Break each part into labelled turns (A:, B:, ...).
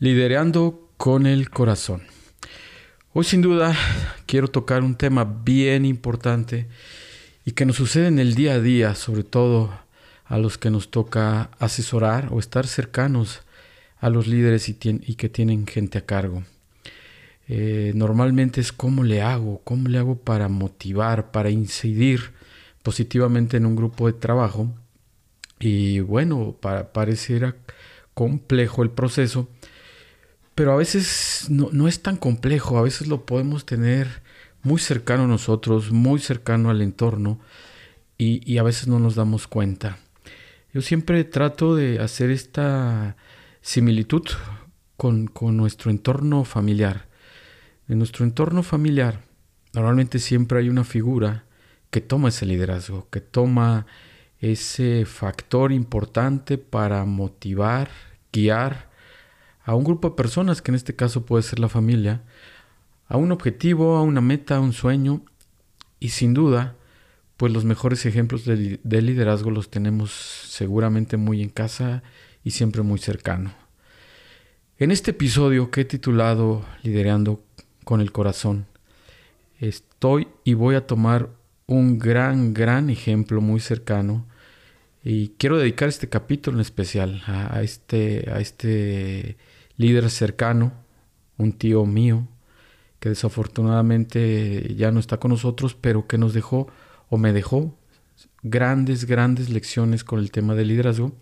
A: Liderando con el corazón. Hoy sin duda quiero tocar un tema bien importante y que nos sucede en el día a día, sobre todo a los que nos toca asesorar o estar cercanos a los líderes y, que tienen gente a cargo. Eh, normalmente es cómo le hago, cómo le hago para motivar, para incidir positivamente en un grupo de trabajo. Y bueno, para, pareciera complejo el proceso, pero a veces no, es tan complejo, a veces lo podemos tener muy cercano a nosotros, muy cercano al entorno y, a veces no nos damos cuenta. Yo siempre trato de hacer esta similitud con, con nuestro entorno familiar. En nuestro entorno familiar normalmente siempre hay una figura que toma ese liderazgo, que toma ese factor importante para motivar, guiar a un grupo de personas, que en este caso puede ser la familia, a un objetivo, a una meta, a un sueño, y sin duda, pues los mejores ejemplos de, liderazgo los tenemos seguramente muy en casa y siempre muy cercano. En este episodio que he titulado Liderando con el Corazón, estoy y voy a tomar un gran, gran ejemplo muy cercano y quiero dedicar este capítulo en especial a, este, a este líder cercano, un tío mío, que desafortunadamente ya no está con nosotros, pero que nos dejó o me dejó grandes, grandes lecciones con el tema del liderazgo.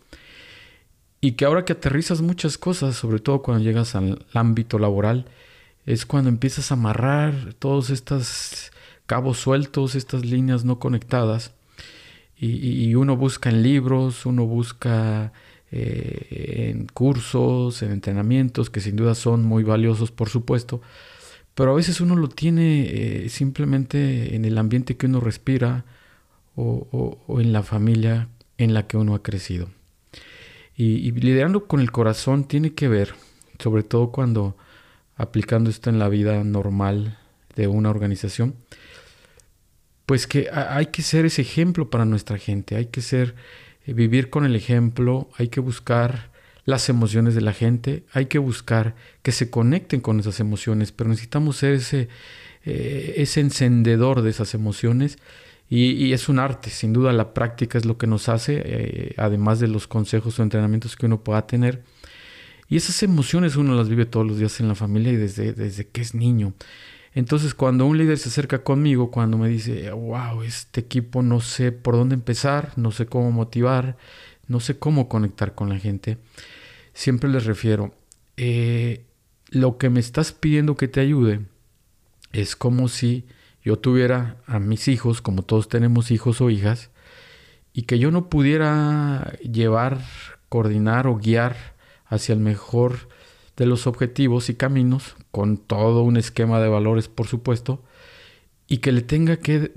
A: Y que ahora que aterrizas muchas cosas, sobre todo cuando llegas al ámbito laboral, es cuando empiezas a amarrar todos estos cabos sueltos, estas líneas no conectadas. Y, y uno busca en libros, uno busca eh, en cursos, en entrenamientos, que sin duda son muy valiosos, por supuesto, pero a veces uno lo tiene eh, simplemente en el ambiente que uno respira o, en la familia en la que uno ha crecido. Y, liderando con el corazón tiene que ver, sobre todo cuando aplicando esto en la vida normal de una organización, pues que hay que ser ese ejemplo para nuestra gente, hay que ser vivir con el ejemplo, hay que buscar las emociones de la gente, hay que buscar que se conecten con esas emociones, pero necesitamos ser ese, eh, ese encendedor de esas emociones y, es un arte, sin duda la práctica es lo que nos hace, eh, además de los consejos o entrenamientos que uno pueda tener. Y esas emociones uno las vive todos los días en la familia y desde, desde que es niño. Entonces, cuando un líder se acerca conmigo, cuando me dice, wow, este equipo no sé por dónde empezar, no sé cómo motivar, no sé cómo conectar con la gente, siempre les refiero, eh, lo que me estás pidiendo que te ayude es como si yo tuviera a mis hijos, como todos tenemos hijos o hijas, y que yo no pudiera llevar, coordinar o guiar hacia el mejor de los objetivos y caminos, con todo un esquema de valores, por supuesto, y que le tenga que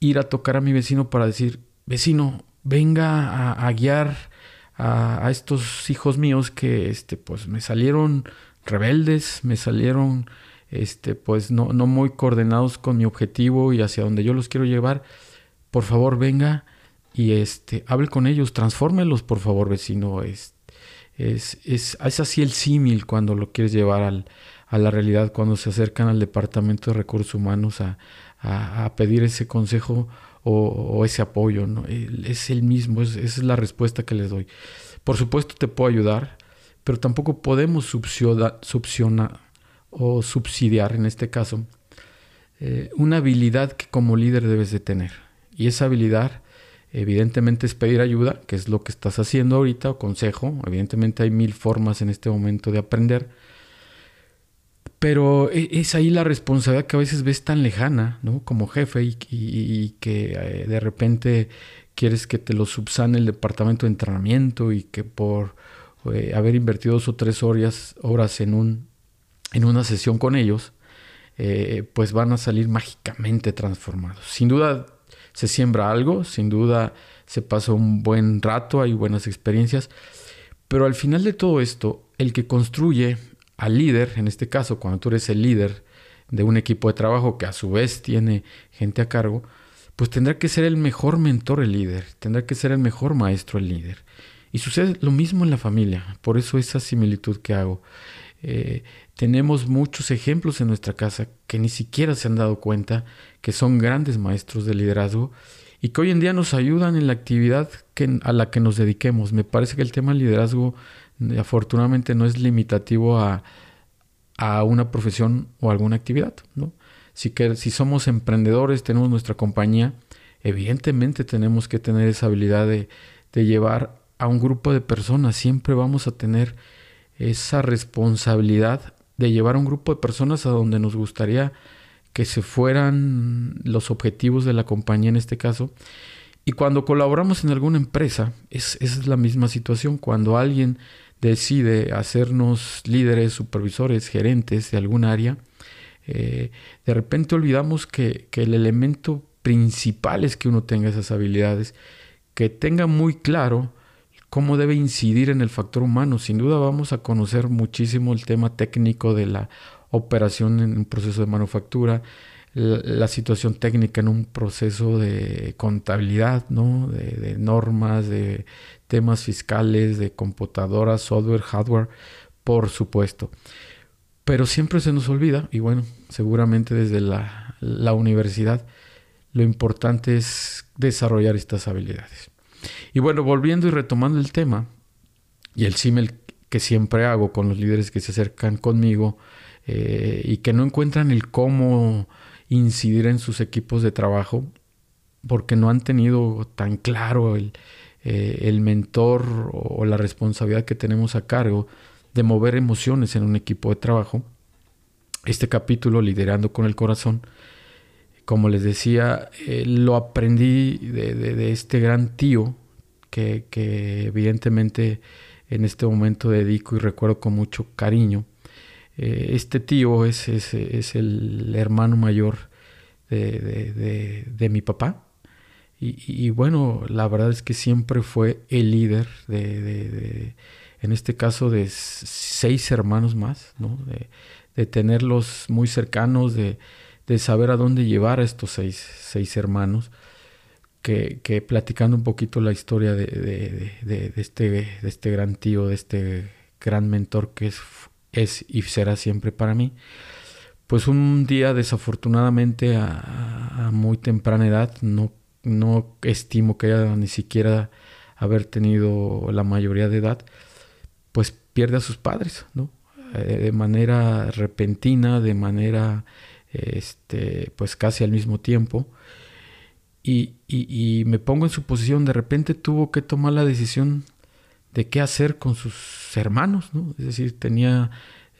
A: ir a tocar a mi vecino para decir, vecino, venga a, guiar a, estos hijos míos que este, pues, me salieron rebeldes, me salieron este, pues, no, no muy coordenados con mi objetivo y hacia donde yo los quiero llevar. Por favor, venga y este, hable con ellos, transfórmelos, por favor, vecino. Este, es, es, así el símil cuando lo quieres llevar al, a la realidad, cuando se acercan al Departamento de Recursos Humanos a, a, pedir ese consejo o, ese apoyo. ¿no? Es el mismo, es, esa es la respuesta que les doy. Por supuesto te puedo ayudar, pero tampoco podemos o subsidiar, en este caso, eh, una habilidad que como líder debes de tener. Y esa habilidad Evidentemente es pedir ayuda, que es lo que estás haciendo ahorita, o consejo. Evidentemente hay mil formas en este momento de aprender. Pero e, es ahí la responsabilidad que a veces ves tan lejana, ¿no? Como jefe y, que eh, de repente quieres que te lo subsane el departamento de entrenamiento y que por eh, haber invertido dos o tres horas, en, un, en una sesión con ellos, eh, pues van a salir mágicamente transformados. Sin duda se siembra algo, sin duda se pasa un buen rato, hay buenas experiencias, pero al final de todo esto, el que construye al líder, en este caso, cuando tú eres el líder de un equipo de trabajo que a su vez tiene gente a cargo, pues tendrá que ser el mejor mentor el líder, tendrá que ser el mejor maestro el líder. Y sucede lo mismo en la familia, por eso esa similitud que hago. Eh, tenemos muchos ejemplos en nuestra casa que ni siquiera se han dado cuenta que son grandes maestros de liderazgo y que hoy en día nos ayudan en la actividad a la que nos dediquemos. Me parece que el tema del liderazgo eh, afortunadamente no es limitativo a, a una profesión o alguna actividad. ¿no? Si, que, si somos emprendedores, tenemos nuestra compañía, evidentemente tenemos que tener esa habilidad de, de llevar a un grupo de personas. Siempre vamos a tener esa responsabilidad de llevar a un grupo de personas a donde nos gustaría que se fueran los objetivos de la compañía en este caso. Y cuando colaboramos en alguna empresa, es, es la misma situación. Cuando alguien decide hacernos líderes, supervisores, gerentes de algún área, eh, de repente olvidamos que, que el elemento principal es que uno tenga esas habilidades, que tenga muy claro cómo debe incidir en el factor humano. Sin duda vamos a conocer muchísimo el tema técnico de la operación en un proceso de manufactura, la, situación técnica en un proceso de contabilidad, ¿no? de, normas, de temas fiscales, de computadoras, software, hardware, por supuesto. Pero siempre se nos olvida, y bueno, seguramente desde la, universidad, lo importante es desarrollar estas habilidades. Y bueno, volviendo y retomando el tema, y el símil que siempre hago con los líderes que se acercan conmigo eh, y que no encuentran el cómo incidir en sus equipos de trabajo porque no han tenido tan claro el, eh, el mentor o la responsabilidad que tenemos a cargo de mover emociones en un equipo de trabajo. Este capítulo, Liderando con el Corazón, como les decía, eh, lo aprendí de, de, este gran tío que, evidentemente en este momento dedico y recuerdo con mucho cariño. Eh, este tío es, es, es, el hermano mayor de, de mi papá y, bueno, la verdad es que siempre fue el líder de, en este caso, de seis hermanos más, ¿no? De, tenerlos muy cercanos, de, saber a dónde llevar a estos seis, seis hermanos. Que, que, platicando un poquito la historia de, este, de este gran tío, de este gran mentor que es, es y será siempre para mí, pues un día desafortunadamente a, a muy temprana edad no no estimo que haya ni siquiera haber tenido la mayoría de edad, pues pierde a sus padres, ¿no? Eh, de manera repentina, de manera, este, pues casi al mismo tiempo. Y, y, me pongo en su posición, de repente tuvo que tomar la decisión de qué hacer con sus hermanos, ¿no? Es decir, tenía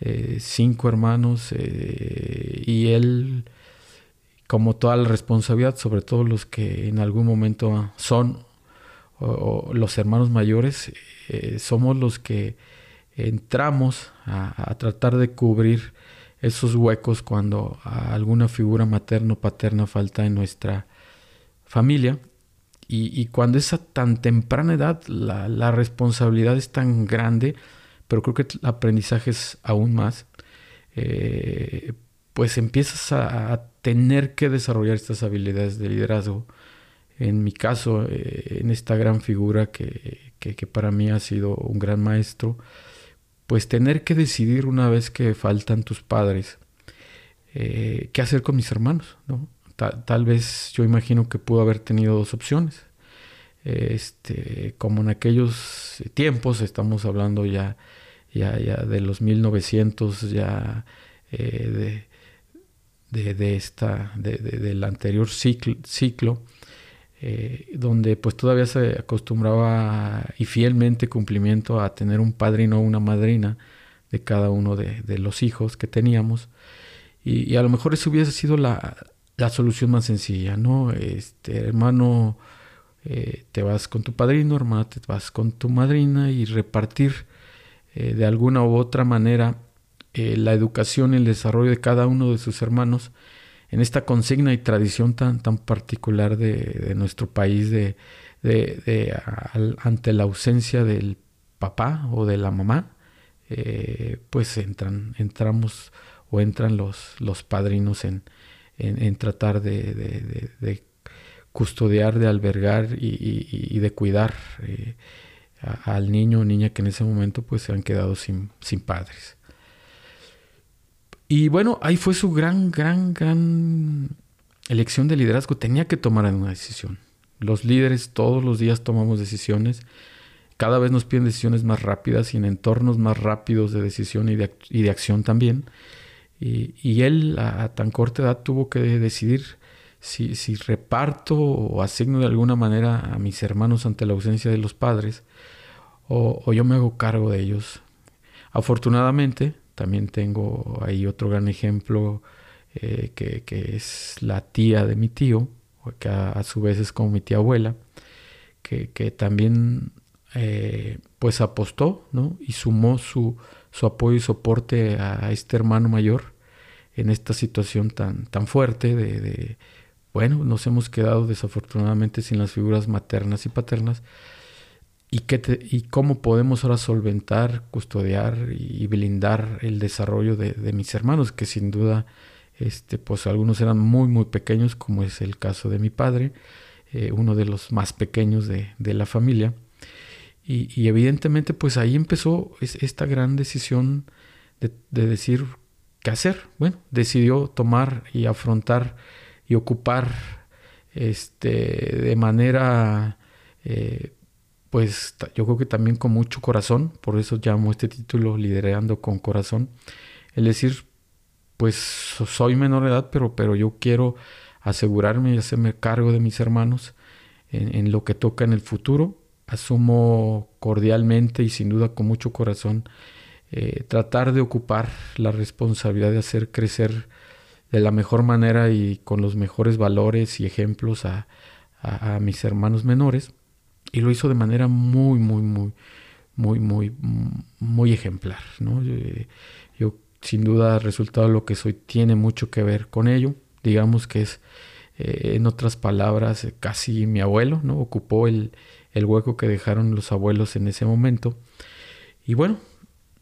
A: eh, cinco hermanos eh, y él como toda la responsabilidad, sobre todo los que en algún momento son o, los hermanos mayores, eh, somos los que entramos a, tratar de cubrir esos huecos cuando alguna figura materno o paterna falta en nuestra familia. Y, cuando es a tan temprana edad, la, responsabilidad es tan grande, pero creo que el aprendizaje es aún más. Eh, pues empiezas a, tener que desarrollar estas habilidades de liderazgo. En mi caso, eh, en esta gran figura que, para mí ha sido un gran maestro, pues tener que decidir una vez que faltan tus padres, eh, qué hacer con mis hermanos, ¿no? Tal, vez yo imagino que pudo haber tenido dos opciones. Este, como en aquellos tiempos, estamos hablando ya, ya, ya de los 1900, ya eh, de, de, esta, de, del anterior ciclo, ciclo eh, donde pues todavía se acostumbraba y fielmente cumplimiento a tener un padrino o una madrina de cada uno de, los hijos que teníamos. Y, a lo mejor eso hubiese sido la, la solución más sencilla, ¿no? Este, hermano, eh, te vas con tu padrino, hermana, te vas con tu madrina y repartir eh, de alguna u otra manera la educación y el desarrollo de cada uno de sus hermanos en esta consigna y tradición tan, tan particular de, nuestro país de, de, ante la ausencia del papá o de la mamá, eh, pues entran, entramos o entran los, los padrinos en, en, tratar de, custodiar, de albergar y, de cuidar eh, al niño o niña que en ese momento pues se han quedado sin, sin padres. Y bueno, ahí fue su gran, gran, gran elección de liderazgo. Tenía que tomar una decisión. Los líderes todos los días tomamos decisiones. Cada vez nos piden decisiones más rápidas y en entornos más rápidos de decisión y de, acción también. Y, él a, tan corta edad tuvo que decidir si, reparto o asigno de alguna manera a mis hermanos ante la ausencia de los padres o, yo me hago cargo de ellos. Afortunadamente, también tengo ahí otro gran ejemplo eh, que, es la tía de mi tío, que a, su vez es como mi tía abuela, que, también eh, pues apostó ¿no? y sumó su, su apoyo y soporte a este hermano mayor en esta situación tan, tan fuerte de, bueno, nos hemos quedado desafortunadamente sin las figuras maternas y paternas. ¿Y, qué y cómo podemos ahora solventar, custodiar y blindar el desarrollo de, mis hermanos, que sin duda, este, pues algunos eran muy, muy pequeños, como es el caso de mi padre, eh, uno de los más pequeños de, la familia. Y, evidentemente, pues ahí empezó esta gran decisión de, de decir qué hacer. Bueno, decidió tomar y afrontar y ocupar este, de manera, eh, pues yo creo que también con mucho corazón, por eso llamo este título Liderando con Corazón, el decir, pues soy menor de edad, pero, pero yo quiero asegurarme y hacerme cargo de mis hermanos en, lo que toca en el futuro. Asumo cordialmente y sin duda con mucho corazón eh, tratar de ocupar la responsabilidad de hacer crecer de la mejor manera y con los mejores valores y ejemplos a, mis hermanos menores. Y lo hizo de manera muy, muy, muy, muy, muy, muy ejemplar. ¿no? Yo, sin duda, el resultado lo que soy tiene mucho que ver con ello. Digamos que es, eh, en otras palabras, casi mi abuelo, ¿no? Ocupó el, el hueco que dejaron los abuelos en ese momento. Y bueno,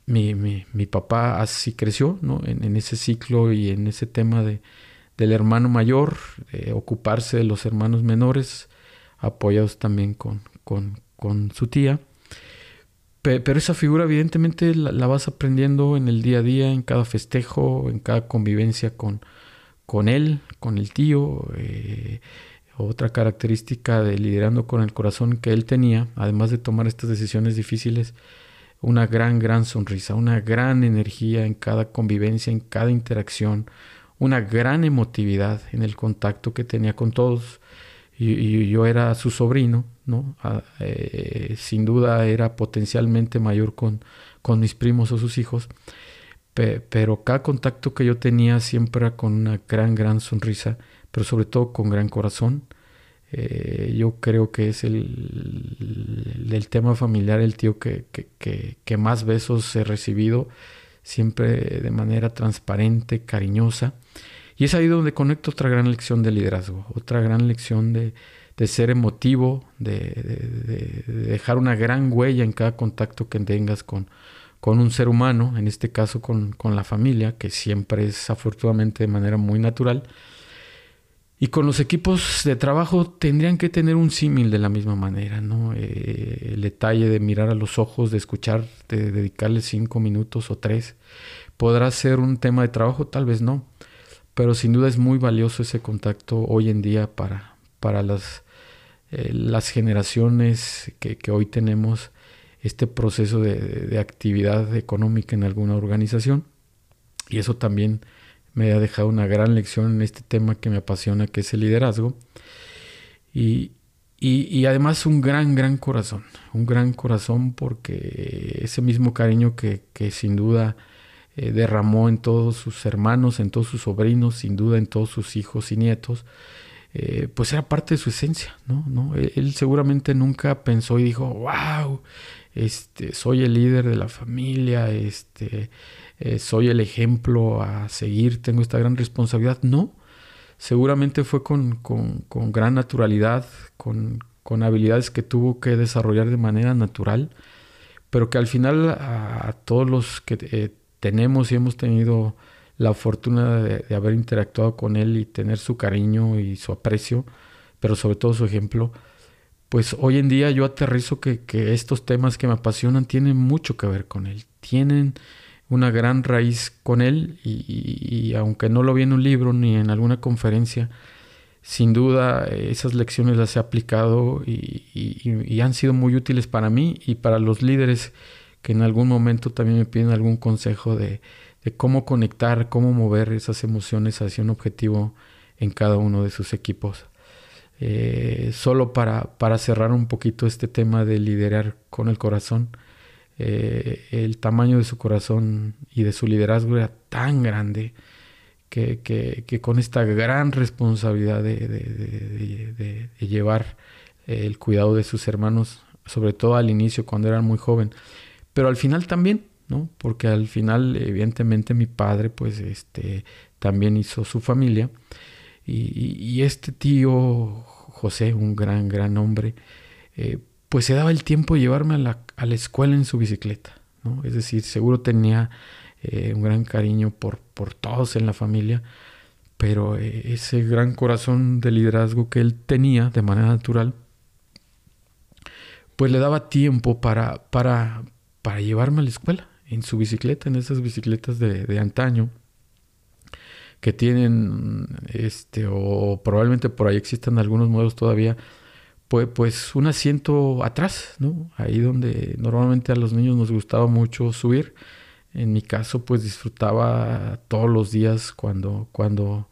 A: mi, mi, mi papá así creció, ¿no? En, ese ciclo y en ese tema de, del hermano mayor, ocuparse de los hermanos menores, apoyados también con, con, con su tía. pero esa figura evidentemente la, vas aprendiendo en el día a día, en cada festejo, en cada convivencia con, con él, con el tío. Eh, otra característica de liderando con el corazón que él tenía, además de tomar estas decisiones difíciles, una gran, gran sonrisa, una gran energía en cada convivencia, en cada interacción, una gran emotividad en el contacto que tenía con todos. Y, yo era su sobrino, ¿no? Ah, eh, sin duda era potencialmente mayor con, con mis primos o sus hijos, pero cada contacto que yo tenía siempre con una gran, gran sonrisa, pero sobre todo con gran corazón eh, yo creo que es el, el, tema familiar el tío que, que, más besos he recibido, siempre de manera transparente, cariñosa. Y es ahí donde conecto otra gran lección de liderazgo, otra gran lección de, de ser emotivo, de, de, dejar una gran huella en cada contacto que tengas con, con un ser humano, en este caso con, con la familia, que siempre es afortunadamente de manera muy natural y con los equipos de trabajo tendrían que tener un símil de la misma manera, ¿no? Eh, el detalle de mirar a los ojos, de escuchar, de dedicarle cinco minutos o tres. ¿Podrá ser un tema de trabajo? Tal vez no. Pero sin duda es muy valioso ese contacto hoy en día para, para las, eh, las generaciones que, que, hoy tenemos este proceso de, de actividad económica en alguna organización. Y eso también me ha dejado una gran lección en este tema que me apasiona, que es el liderazgo. Y, y, además un gran, gran corazón, un gran corazón porque ese mismo cariño que, que sin duda eh, derramó en todos sus hermanos, en todos sus sobrinos, sin duda en todos sus hijos y nietos, eh, pues era parte de su esencia, ¿no? ¿no? Él, seguramente nunca pensó y dijo, wow, este, soy el líder de la familia, este, eh, soy el ejemplo a seguir, tengo esta gran responsabilidad. No, seguramente fue con, con, con gran naturalidad, con, con, habilidades que tuvo que desarrollar de manera natural, pero que al final a, todos los que tenemos y hemos tenido la fortuna de, haber interactuado con él y tener su cariño y su aprecio, pero sobre todo su ejemplo, pues hoy en día yo aterrizo que, que estos temas que me apasionan tienen mucho que ver con él, tienen una gran raíz con él y, aunque no lo vi en un libro ni en alguna conferencia, sin duda esas lecciones las he aplicado y, han sido muy útiles para mí y para los líderes que en algún momento también me piden algún consejo de, cómo conectar, cómo mover esas emociones hacia un objetivo en cada uno de sus equipos. Eh, solo para, para cerrar un poquito este tema de liderar con el corazón, eh, el tamaño de su corazón y de su liderazgo era tan grande que, que, con esta gran responsabilidad de, de, llevar el cuidado de sus hermanos, sobre todo al inicio cuando eran muy joven, pero al final también, ¿no? Porque al final, evidentemente, mi padre, pues, este, también hizo su familia. Y, este tío José, un gran, gran hombre, eh, pues se daba el tiempo de llevarme a la, a la escuela en su bicicleta. ¿no? Es decir, seguro tenía eh, un gran cariño por, por todos en la familia, pero eh, ese gran corazón de liderazgo que él tenía de manera natural, pues le daba tiempo para, para, para llevarme a la escuela en su bicicleta, en esas bicicletas de, de antaño que tienen, este, o probablemente por ahí existan algunos modelos todavía, pues, pues un asiento atrás, ¿no? Ahí donde normalmente a los niños nos gustaba mucho subir. En mi caso, pues disfrutaba todos los días cuando, cuando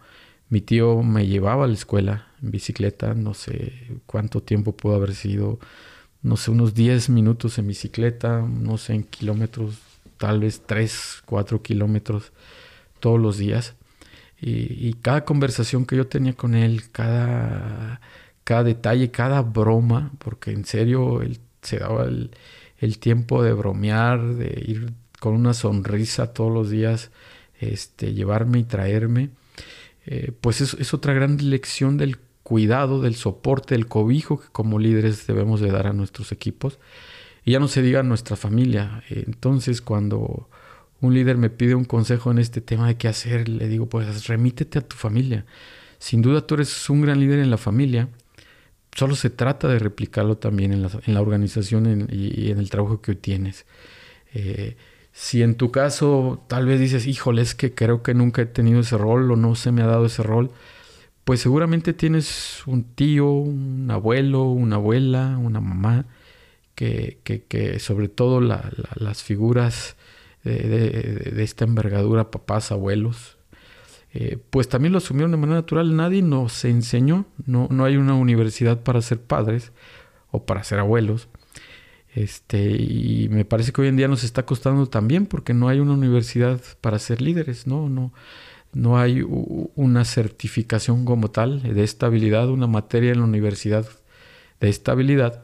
A: mi tío me llevaba a la escuela en bicicleta, no sé cuánto tiempo pudo haber sido, no sé, unos 10 minutos en bicicleta, no sé, en kilómetros, tal vez 3, 4 kilómetros todos los días. Y, cada conversación que yo tenía con él, cada cada detalle, cada broma, porque en serio él se daba el, tiempo de bromear, de ir con una sonrisa todos los días, este, llevarme y traerme, eh, pues es, es, otra gran lección del cuidado, del soporte, del cobijo que como líderes debemos de dar a nuestros equipos. Y ya no se diga a nuestra familia. Entonces cuando un líder me pide un consejo en este tema de qué hacer, le digo, pues remítete a tu familia. Sin duda tú eres un gran líder en la familia solo se trata de replicarlo también en la, organización y, en el trabajo que tienes. Eh, si en tu caso tal vez dices, híjole, es que creo que nunca he tenido ese rol o no se me ha dado ese rol, pues seguramente tienes un tío, un abuelo, una abuela, una mamá, que, que, sobre todo las figuras de, esta envergadura, papás, abuelos, eh, pues también lo asumieron de manera natural. Nadie nos enseñó, no, no hay una universidad para ser padres o para ser abuelos. Este, y me parece que hoy en día nos está costando también porque no hay una universidad para ser líderes. No, no hay una certificación como tal de estabilidad, una materia en la universidad de estabilidad.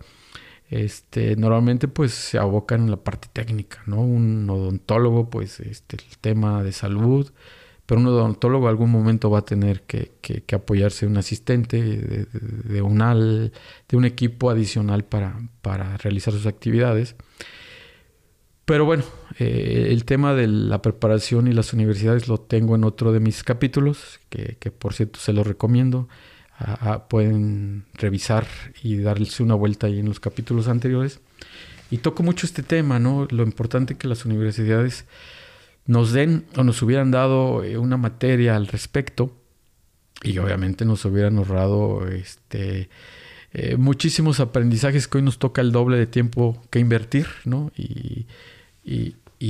A: Este, normalmente pues se abocan en la parte técnica, ¿no? Un odontólogo, pues este, el tema de salud, pero un odontólogo algún momento va a tener que, apoyarse un asistente de, un al, de un equipo adicional para, para realizar sus actividades. Pero bueno, eh, el tema de la preparación y las universidades lo tengo en otro de mis capítulos, que, por cierto se los recomiendo. pueden revisar y darles una vuelta ahí en los capítulos anteriores. Y toco mucho este tema, ¿no? Lo importante que las universidades nos den o nos hubieran dado eh, una materia al respecto y obviamente nos hubieran ahorrado este, eh, muchísimos aprendizajes que hoy nos toca el doble de tiempo que invertir, ¿no? Y,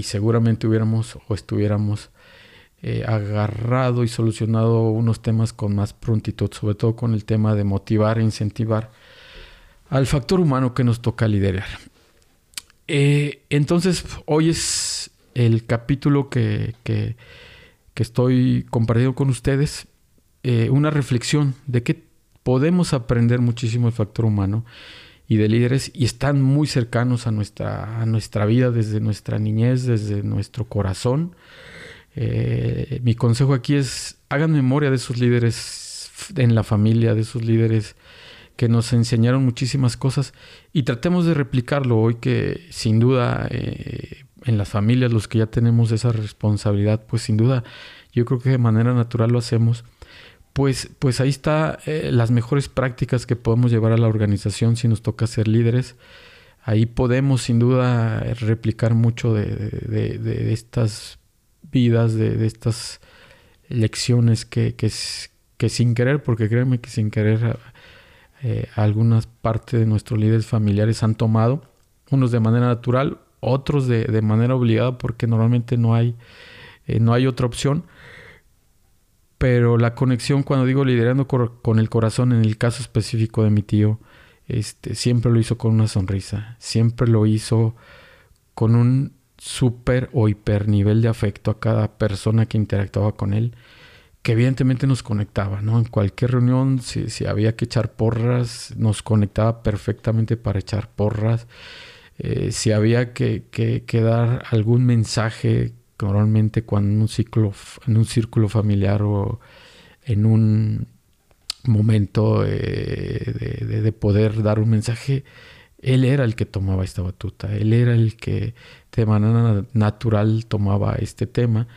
A: seguramente hubiéramos o estuviéramos eh, agarrado y solucionado unos temas con más prontitud, sobre todo con el tema de motivar e incentivar al factor humano que nos toca liderar. entonces, hoy es el capítulo que, que, estoy compartiendo con ustedes, eh, una reflexión de que podemos aprender muchísimo el factor humano y de líderes y están muy cercanos a nuestra, a nuestra vida desde nuestra niñez, desde nuestro corazón. Eh, mi consejo aquí es hagan memoria de esos líderes en la familia, de esos líderes que nos enseñaron muchísimas cosas y tratemos de replicarlo hoy que sin duda eh, en las familias, los que ya tenemos esa responsabilidad, pues sin duda yo creo que de manera natural lo hacemos. Pues, pues ahí está eh, las mejores prácticas que podemos llevar a la organización si nos toca ser líderes. Ahí podemos sin duda replicar mucho de, estas vidas, de, estas lecciones que, que, sin querer, porque créanme que sin querer eh, algunas partes de nuestros líderes familiares han tomado, unos de manera natural, otros de, manera obligada, porque normalmente no hay, eh, no hay otra opción. Pero la conexión, cuando digo liderando con el corazón, en el caso específico de mi tío, este, siempre lo hizo con una sonrisa, siempre lo hizo con un súper o hiper nivel de afecto a cada persona que interactuaba con él, que evidentemente nos conectaba, ¿no? En cualquier reunión, si, había que echar porras, nos conectaba perfectamente para echar porras. Eh, si había que, que, dar algún mensaje, normalmente cuando en un, ciclo, en un círculo familiar o en un momento eh, de, poder dar un mensaje, él era el que tomaba esta batuta, él era el que de manera natural tomaba este tema.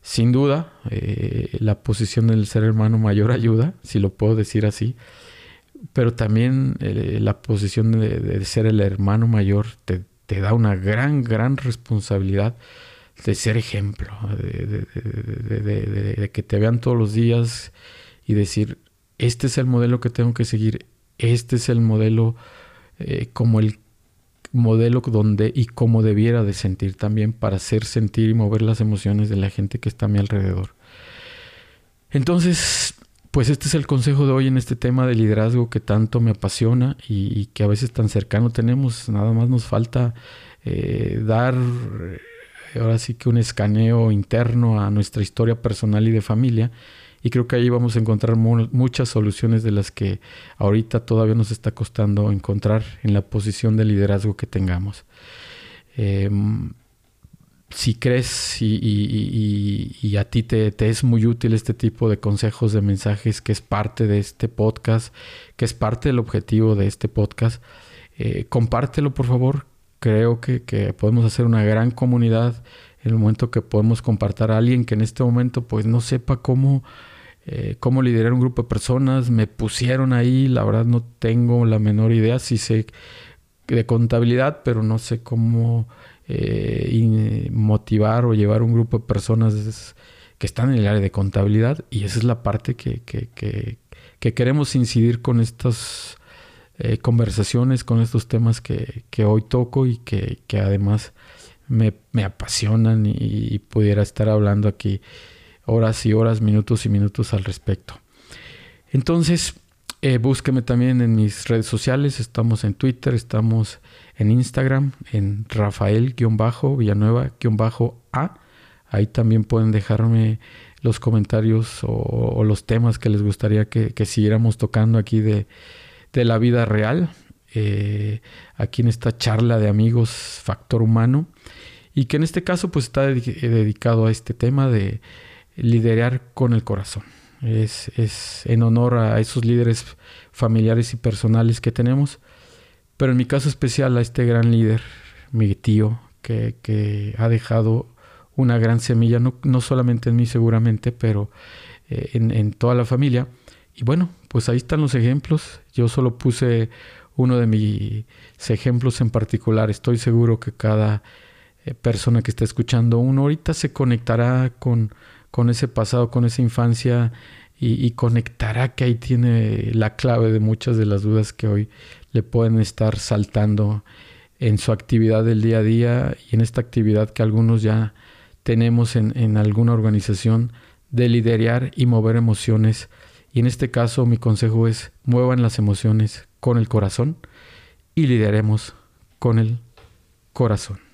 A: Sin duda, eh, la posición del ser hermano mayor ayuda, si lo puedo decir así, pero también eh, la posición de, ser el hermano mayor te, te, da una gran, gran responsabilidad de ser ejemplo, de que te vean todos los días y decir, este es el modelo que tengo que seguir, este es el modelo eh, como el modelo donde y cómo debiera de sentir también para hacer sentir y mover las emociones de la gente que está a mi alrededor. Entonces, pues este es el consejo de hoy en este tema de liderazgo que tanto me apasiona y, que a veces tan cercano tenemos. Nada más nos falta eh, dar ahora sí que un escaneo interno a nuestra historia personal y de familia y creo que ahí vamos a encontrar muchas soluciones de las que ahorita todavía nos está costando encontrar en la posición de liderazgo que tengamos. Em, si crees y, a ti te, es muy útil este tipo de consejos, de mensajes, que es parte de este podcast, que es parte del objetivo de este podcast, eh, compártelo por favor. Creo que, que, podemos hacer una gran comunidad en el momento que podemos compartir a alguien que en este momento pues no sepa cómo eh, cómo liderar un grupo de personas, me pusieron ahí, la verdad no tengo la menor idea, sí sé de contabilidad, pero no sé cómo eh, motivar o llevar un grupo de personas que están en el área de contabilidad. Y esa es la parte que, queremos incidir con estas eh, conversaciones, con estos temas que, hoy toco y que, además me, apasionan y pudiera estar hablando aquí horas y horas, minutos y minutos al respecto. Entonces, eh, búsqueme también en mis redes sociales. Estamos en Twitter, estamos en Instagram, en Rafael-Villanueva-A. Ahí también pueden dejarme los comentarios o, los temas que les gustaría que, siguiéramos tocando aquí de, la vida real. Eh, aquí en esta charla de amigos Factor Humano. Y que en este caso pues está dedicado a este tema de liderar con el corazón. Es, es, en honor a esos líderes familiares y personales que tenemos, pero en mi caso especial a este gran líder, mi tío, que, que ha dejado una gran semilla, no, no, solamente en mí seguramente, pero eh, en, en, toda la familia. Y bueno, pues ahí están los ejemplos. Yo solo puse uno de mis ejemplos en particular. Estoy seguro que cada eh, persona que está escuchando uno ahorita se conectará con con ese pasado, con esa infancia y, conectará que ahí tiene la clave de muchas de las dudas que hoy le pueden estar saltando en su actividad del día a día y en esta actividad que algunos ya tenemos en, en alguna organización de liderar y mover emociones. Y en este caso mi consejo es muevan las emociones con el corazón y lideremos con el corazón.